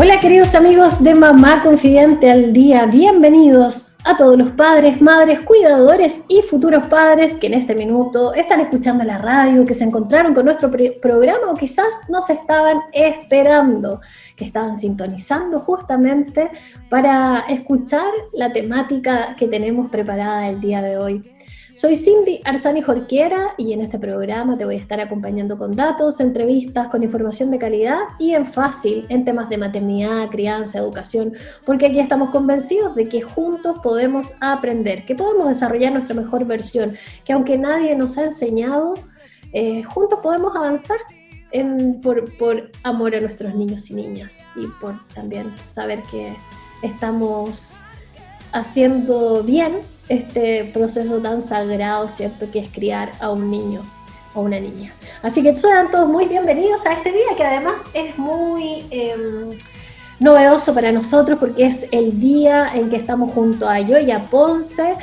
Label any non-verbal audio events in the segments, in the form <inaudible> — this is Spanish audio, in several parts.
Hola queridos amigos de Mamá Confidente al Día, bienvenidos a todos los padres, madres, cuidadores y futuros padres que en este minuto están escuchando la radio, que se encontraron con nuestro programa o quizás nos estaban esperando, que estaban sintonizando justamente para escuchar la temática que tenemos preparada el día de hoy. Soy Cindy Arzani Jorquiera y en este programa te voy a estar acompañando con datos, entrevistas, con información de calidad y en fácil en temas de maternidad, crianza, educación, porque aquí estamos convencidos de que juntos podemos aprender, que podemos desarrollar nuestra mejor versión, que aunque nadie nos ha enseñado, eh, juntos podemos avanzar por amor a nuestros niños y niñas y por también saber que estamos haciendo bien este proceso tan sagrado, ¿cierto? Que es criar a un niño o una niña. Así que sean todos muy bienvenidos a este día que además es muy em, novedoso para nosotros porque es el día en que estamos junto a Yoya Ponce,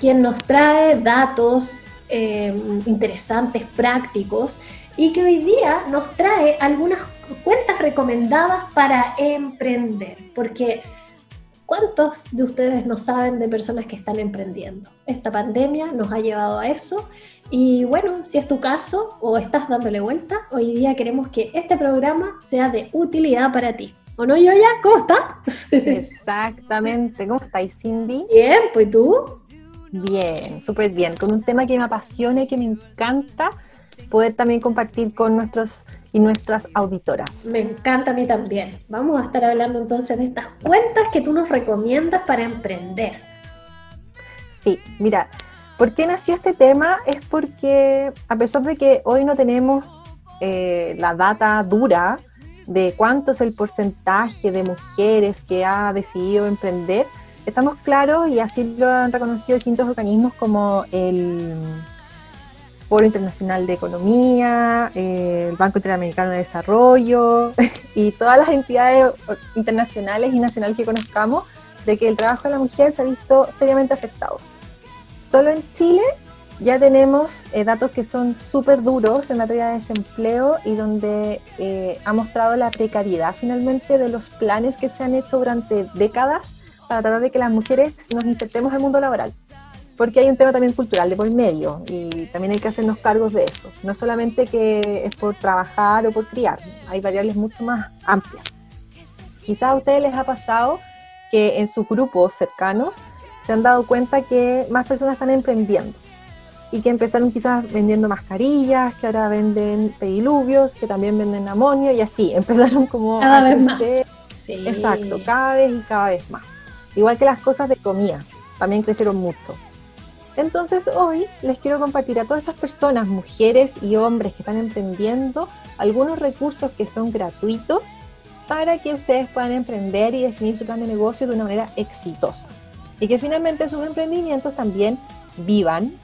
quien nos trae datos em, interesantes, prácticos y que hoy día nos trae algunas cuentas recomendadas para emprender, porque ¿Cuántos de ustedes no saben de personas que están emprendiendo? Esta pandemia nos ha llevado a eso y bueno, si es tu caso o estás dándole vuelta, hoy día queremos que este programa sea de utilidad para ti. ¿O no, Yoya? ¿Cómo estás? Exactamente. ¿Cómo estáis, Cindy? Bien, pues tú. Bien, súper bien. Con un tema que me apasiona y que me encanta poder también compartir con nuestros y nuestras auditoras. Me encanta a mí también. Vamos a estar hablando entonces de estas cuentas que tú nos recomiendas para emprender. Sí, mira, ¿por qué nació este tema? Es porque a pesar de que hoy no tenemos eh, la data dura de cuánto es el porcentaje de mujeres que ha decidido emprender, estamos claros y así lo han reconocido distintos organismos como el Foro Internacional de Economía, eh, el Banco Interamericano de Desarrollo <laughs> y todas las entidades internacionales y nacionales que conozcamos, de que el trabajo de la mujer se ha visto seriamente afectado. Solo en Chile ya tenemos eh, datos que son súper duros en materia de desempleo y donde eh, ha mostrado la precariedad finalmente de los planes que se han hecho durante décadas para tratar de que las mujeres nos insertemos el mundo laboral porque hay un tema también cultural de por medio y también hay que hacernos cargos de eso. No solamente que es por trabajar o por criar, hay variables mucho más amplias. Quizás a ustedes les ha pasado que en sus grupos cercanos se han dado cuenta que más personas están emprendiendo y que empezaron quizás vendiendo mascarillas, que ahora venden pediluvios, que también venden amonio y así, <laughs> empezaron como cada vez más. Exacto, cada vez y cada vez más. Igual que las cosas de comida, también crecieron mucho. Entonces hoy les quiero compartir a todas esas personas, mujeres y hombres que están emprendiendo, algunos recursos que son gratuitos para que ustedes puedan emprender y definir su plan de negocio de una manera exitosa. Y que finalmente sus emprendimientos también vivan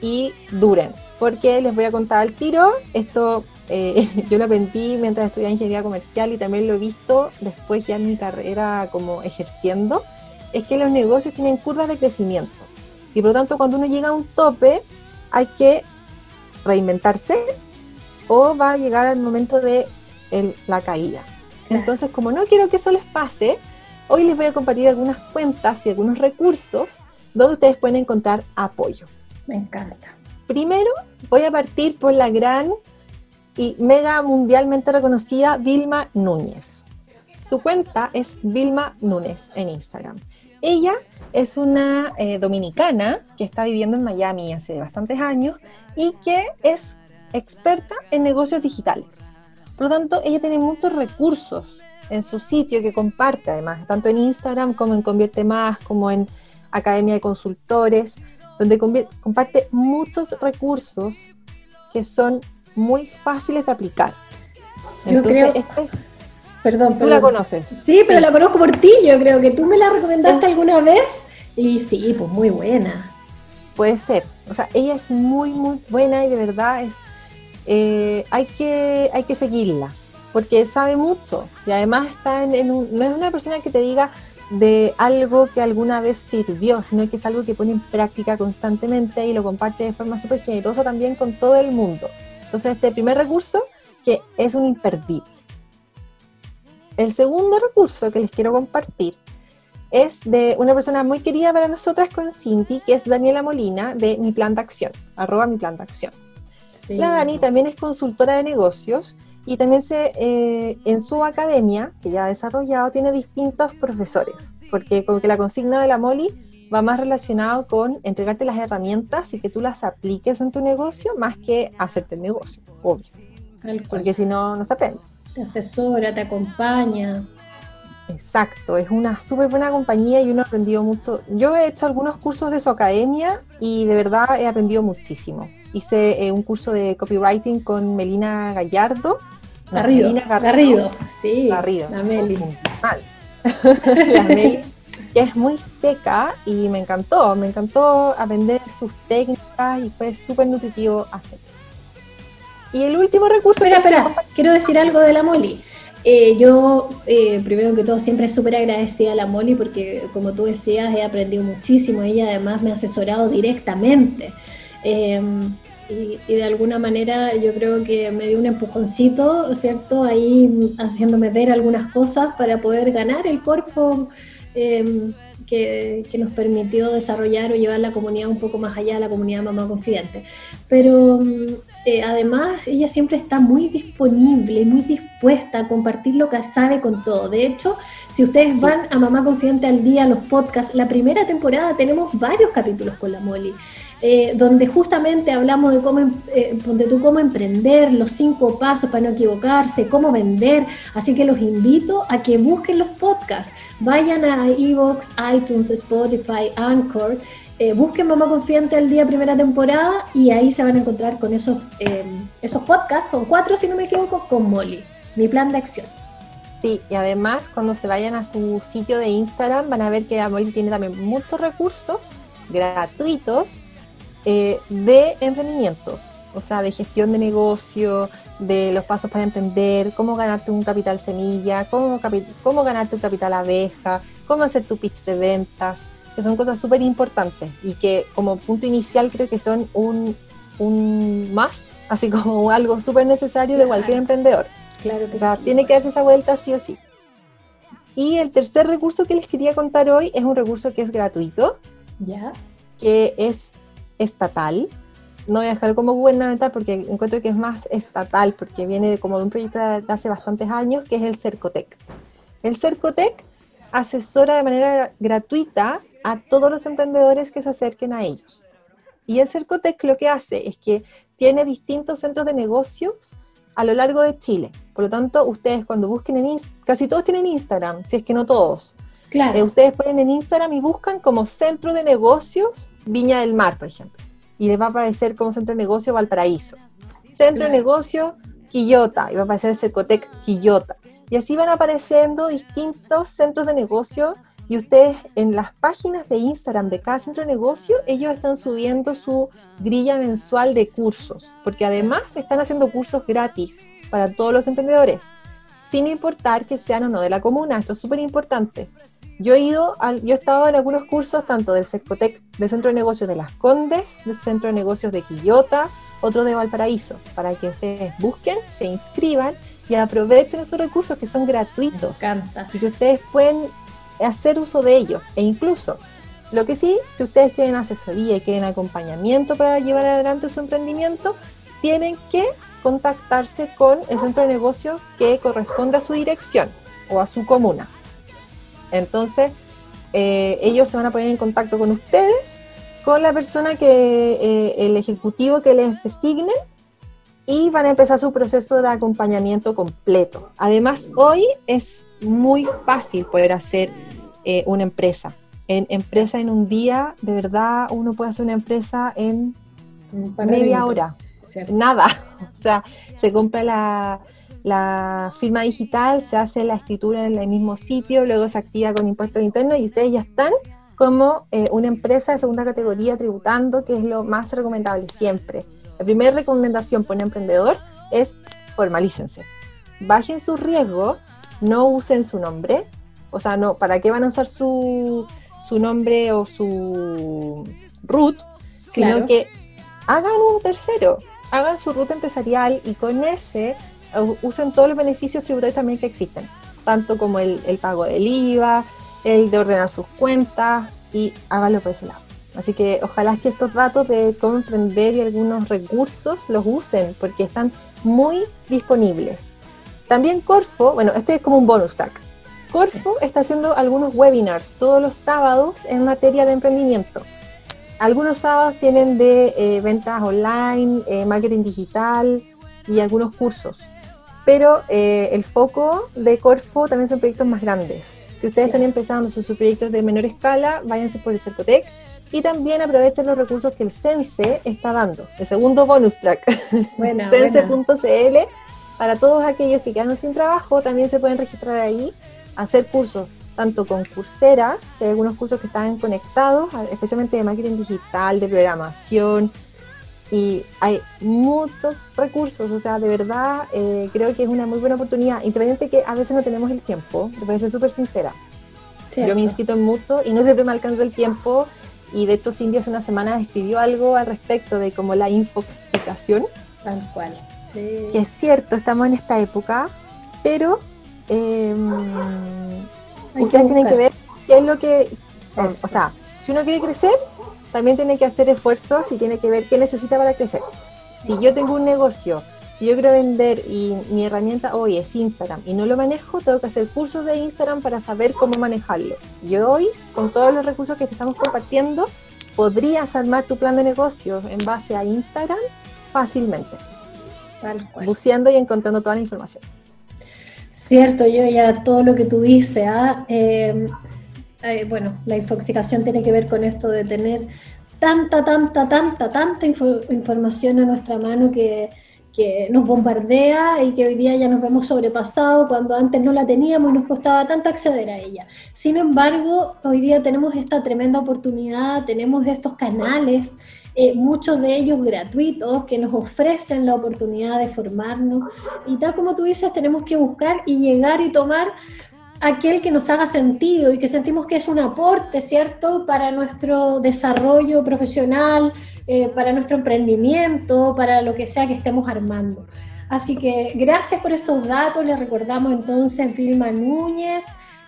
y duren. Porque les voy a contar al tiro, esto eh, <laughs> yo lo aprendí mientras estudiaba ingeniería comercial y también lo he visto después ya en mi carrera como ejerciendo, es que los negocios tienen curvas de crecimiento. Y por lo tanto, cuando uno llega a un tope, hay que reinventarse o va a llegar al momento de la caída. Entonces, como no quiero que eso les pase, hoy les voy a compartir algunas cuentas y algunos recursos donde ustedes pueden encontrar apoyo. Me encanta. Primero, voy a partir por la gran y mega mundialmente reconocida Vilma Núñez. Su cuenta es Vilma Núñez en Instagram. Ella es una eh, dominicana que está viviendo en Miami hace bastantes años y que es experta en negocios digitales. Por lo tanto, ella tiene muchos recursos en su sitio que comparte además, tanto en Instagram como en Convierte Más, como en Academia de Consultores, donde comparte muchos recursos que son muy fáciles de aplicar. Entonces, creo... Perdón, Tú la conoces. Sí, pero la conozco por ti, yo creo que tú me la recomendaste alguna vez y sí, pues muy buena. Puede ser. O sea, ella es muy, muy buena y de verdad es... Eh, hay, que, hay que seguirla porque sabe mucho y además está en, un, no es una persona que te diga de algo que alguna vez sirvió, sino que es algo que pone en práctica constantemente y lo comparte de forma súper generosa también con todo el mundo. Entonces, este primer recurso que es un imperdible. El segundo recurso que les quiero compartir es de una persona muy querida para nosotras con Cinti, que es Daniela Molina de Mi Plan de Acción, arroba Mi Plan de Acción. La Dani también es consultora de negocios y también se, eh, en su academia, que ya ha desarrollado, tiene distintos profesores, porque como que la consigna de la Moli va más relacionado con entregarte las herramientas y que tú las apliques en tu negocio, más que hacerte el negocio, obvio. Porque si no, no se aprende. Te asesora, te acompaña. Exacto, es una súper buena compañía y uno ha aprendido mucho. Yo he hecho algunos cursos de su academia y de verdad he aprendido muchísimo. Hice eh, un curso de copywriting con Melina Gallardo Garrido, Garrido, sí. Garrido. La Meli. <laughs> la Meli, que es muy seca y me encantó, me encantó aprender sus técnicas y fue súper nutritivo hacer. Y el último recurso... Espera, espera, quiero decir algo de la Moli. Eh, yo, eh, primero que todo, siempre súper agradecida a la Moli porque, como tú decías, he aprendido muchísimo. Ella además me ha asesorado directamente. Eh, y, de alguna manera yo creo que me dio un empujoncito, ¿cierto? Ahí haciéndome ver algunas cosas para poder ganar el cuerpo que, nos permitió desarrollar o llevar la comunidad un poco más allá, la comunidad Mamá Confidente. Pero mm, eh, además ella siempre está muy disponible, muy dispuesta a compartir lo que sabe con todo. De hecho, si ustedes van a Mamá Confidente al día, los podcasts, la primera temporada tenemos varios capítulos con la Molly. Eh, donde justamente hablamos de cómo, em, eh, tú, cómo emprender, los cinco pasos para no equivocarse, cómo vender. Así que los invito a que busquen los podcasts. Vayan a Evox, iTunes, Spotify, Anchor. Eh, busquen Mamá Confiante al día primera temporada y ahí se van a encontrar con esos, em, esos podcasts, con cuatro si no me equivoco, con Molly, mi plan de acción. Sí, y además cuando se vayan a su sitio de Instagram van a ver que Molly tiene también muchos recursos gratuitos eh, de emprendimientos, o sea, de gestión de negocio, de los pasos para emprender, cómo ganarte un capital semilla, cómo, cómo ganarte un capital abeja, cómo hacer tu pitch de ventas, que son cosas súper importantes y que como punto inicial creo que son un, un must, así como <laughs> algo súper necesario de cualquier emprendedor. Claro o sea, tiene que darse esa vuelta sí o sí. Y el tercer recurso que les quería contar hoy es un recurso que es gratuito, ¿Ya? que es estatal. No voy a dejar como gubernamental porque encuentro que es más estatal, porque viene como de un proyecto de hace bastantes años, que es el Cercotec. El Cercotec asesora de manera gratuita a todos los emprendedores que se acerquen a ellos. Y el Cercotec lo que hace es que tiene distintos centros de negocios a lo largo de Chile. Por lo tanto, ustedes cuando busquen en Instagram, casi todos tienen Instagram, si es que no todos. Claro. Eh, ustedes ponen en Instagram y buscan como centro de negocios Viña del Mar, por ejemplo. Y les va a aparecer como centro de negocio Valparaíso. Centro de negocio Quillota. Y va a aparecer Secotec Quillota. Y así van apareciendo distintos centros de negocio y ustedes en las páginas de Instagram de cada centro de negocio, ellos están subiendo su grilla mensual de cursos, porque además están haciendo cursos gratis para todos los emprendedores, sin importar que sean o no de la comuna. Esto es súper importante. Yo he ido, al, yo he estado en algunos cursos tanto del Secotec, del Centro de Negocios de Las Condes, del Centro de Negocios de Quillota, otro de Valparaíso, para que ustedes busquen, se inscriban y aprovechen esos recursos que son gratuitos. Y que ustedes pueden hacer uso de ellos. E incluso, lo que sí, si ustedes quieren asesoría y quieren acompañamiento para llevar adelante su emprendimiento, tienen que contactarse con el centro de negocios que corresponde a su dirección o a su comuna. Entonces, eh, ellos se van a poner en contacto con ustedes, con la persona que, eh, el ejecutivo que les designen, y van a empezar su proceso de acompañamiento completo. Además, hoy es muy fácil poder hacer eh, una empresa. En empresa en un día, de verdad, uno puede hacer una empresa en media hora. Nada. <laughs> O sea, se compra la, la firma digital, se hace la escritura en el mismo sitio, luego se activa con impuestos internos y ustedes ya están como eh, una empresa de segunda categoría tributando, que es lo más recomendable siempre. La primera recomendación para un emprendedor es formalícense. Bajen su riesgo, no usen su nombre, o sea, no, ¿para qué van a usar su, su nombre o su root? Sino que hagan un tercero, hagan su ruta empresarial y con ese usen todos los beneficios tributarios también que existen, tanto como el, pago del IVA, el de ordenar sus cuentas y háganlo por ese lado. Así que ojalá que estos datos de cómo emprender y algunos recursos los usen porque están muy disponibles. También Corfo, bueno, este es como un bonus tag. Corfo está haciendo algunos webinars todos los sábados en materia de emprendimiento. Algunos sábados tienen de eh, ventas online, eh, marketing digital y algunos cursos pero eh, el foco de Corfo también son proyectos más grandes. Si ustedes están empezando sus, proyectos de menor escala, váyanse por el Cercotec y también aprovechen los recursos que el Sense está dando. El segundo bonus track, <laughs> sense.cl. Para todos aquellos que quedan sin trabajo, también se pueden registrar ahí, hacer cursos, tanto con Coursera, que hay algunos cursos que están conectados, especialmente de marketing digital, de programación, y hay muchos recursos, o sea, de verdad eh, creo que es una muy buena oportunidad, independiente que a veces no tenemos el tiempo, te voy a ser súper sincera. Yo me inscrito en mucho y no siempre me alcanza el tiempo y de hecho Cindy hace una semana escribió algo al respecto de como la infoxicación. Tal cual, sí. Que es cierto, estamos en esta época, pero eh, ustedes tienen que ver qué es lo que, o sea, si uno quiere crecer, también tiene que hacer esfuerzos y tiene que ver qué necesita para crecer. Si yo tengo un negocio, si yo quiero vender y mi herramienta hoy es Instagram y no lo manejo, tengo que hacer cursos de Instagram para saber cómo manejarlo. Y hoy, con todos los recursos que te estamos compartiendo, podrías armar tu plan de negocio en base a Instagram fácilmente. Buceando y encontrando toda la información. Cierto, yo ya todo lo que tú dices, ¿ah? eh, eh, bueno, la infoxicación tiene que ver con esto de tener tanta, tanta, tanta, tanta información a nuestra mano que, nos bombardea y que hoy día ya nos vemos sobrepasados cuando antes no la teníamos y nos costaba tanto acceder a ella. Sin embargo, hoy día tenemos esta tremenda oportunidad, tenemos estos canales, eh, muchos de ellos gratuitos, que nos ofrecen la oportunidad de formarnos y tal como tú dices, tenemos que buscar y llegar y tomar aquel que nos haga sentido y que sentimos que es un aporte, ¿cierto?, para nuestro desarrollo profesional, eh, para nuestro emprendimiento, para lo que sea que estemos armando. Así que gracias por estos datos, les recordamos entonces Vilma Núñez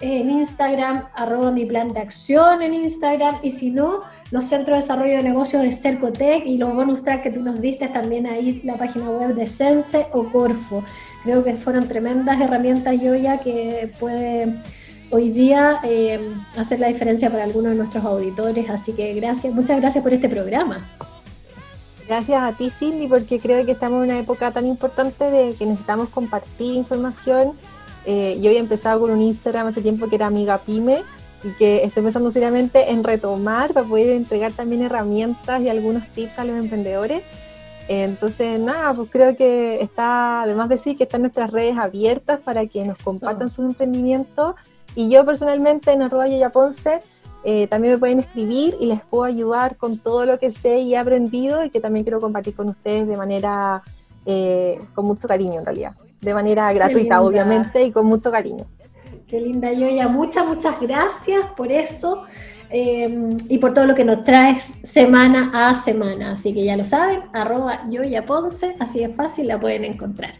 en Instagram, arroba mi plan de acción en Instagram, y si no, los centros de desarrollo de negocios de Cercotec y los bonus track que tú nos diste también ahí, la página web de Sense o Corfo creo que fueron tremendas herramientas Yoya que puede hoy día eh, hacer la diferencia para algunos de nuestros auditores. Así que gracias, muchas gracias por este programa. Gracias a ti, Cindy, porque creo que estamos en una época tan importante de que necesitamos compartir información. Eh, yo había empezado con un Instagram hace tiempo que era Amiga Pyme y que estoy pensando seriamente en retomar para poder entregar también herramientas y algunos tips a los emprendedores. Entonces, nada, pues creo que está, además de decir que están nuestras redes abiertas para que nos compartan sus emprendimientos. Y yo personalmente en arroba Ponce eh, también me pueden escribir y les puedo ayudar con todo lo que sé y he aprendido y que también quiero compartir con ustedes de manera, eh, con mucho cariño en realidad, de manera gratuita obviamente y con mucho cariño. Qué linda Yoya, muchas, muchas gracias por eso. Em, y por todo lo que nos traes semana a semana. Así que ya lo saben, arroba Yoya Ponce, así de fácil la pueden encontrar.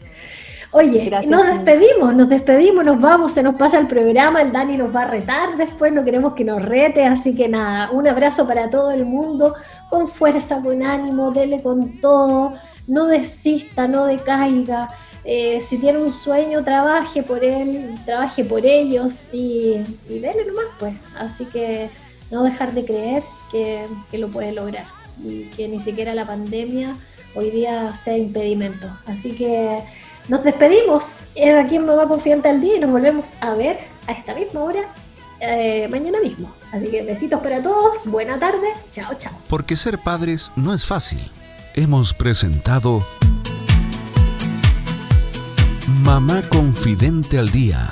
Oye, nos despedimos, nos despedimos, nos vamos, se nos pasa el programa, el Dani nos va a retar después, no queremos que nos rete, así que nada, un abrazo para todo el mundo, con fuerza, con ánimo, dele con todo, no desista, no decaiga, eh, si tiene un sueño, trabaje por él, trabaje por ellos y, y dele nomás, pues, así que no dejar de creer que, lo puede lograr y que ni siquiera la pandemia hoy día sea impedimento. Así que nos despedimos aquí en Mamá Confiante al Día y nos volvemos a ver a esta misma hora eh, mañana mismo. Así que besitos para todos, buena tarde, chao, chao. Porque ser padres no es fácil. Hemos presentado Mamá Confidente al Día.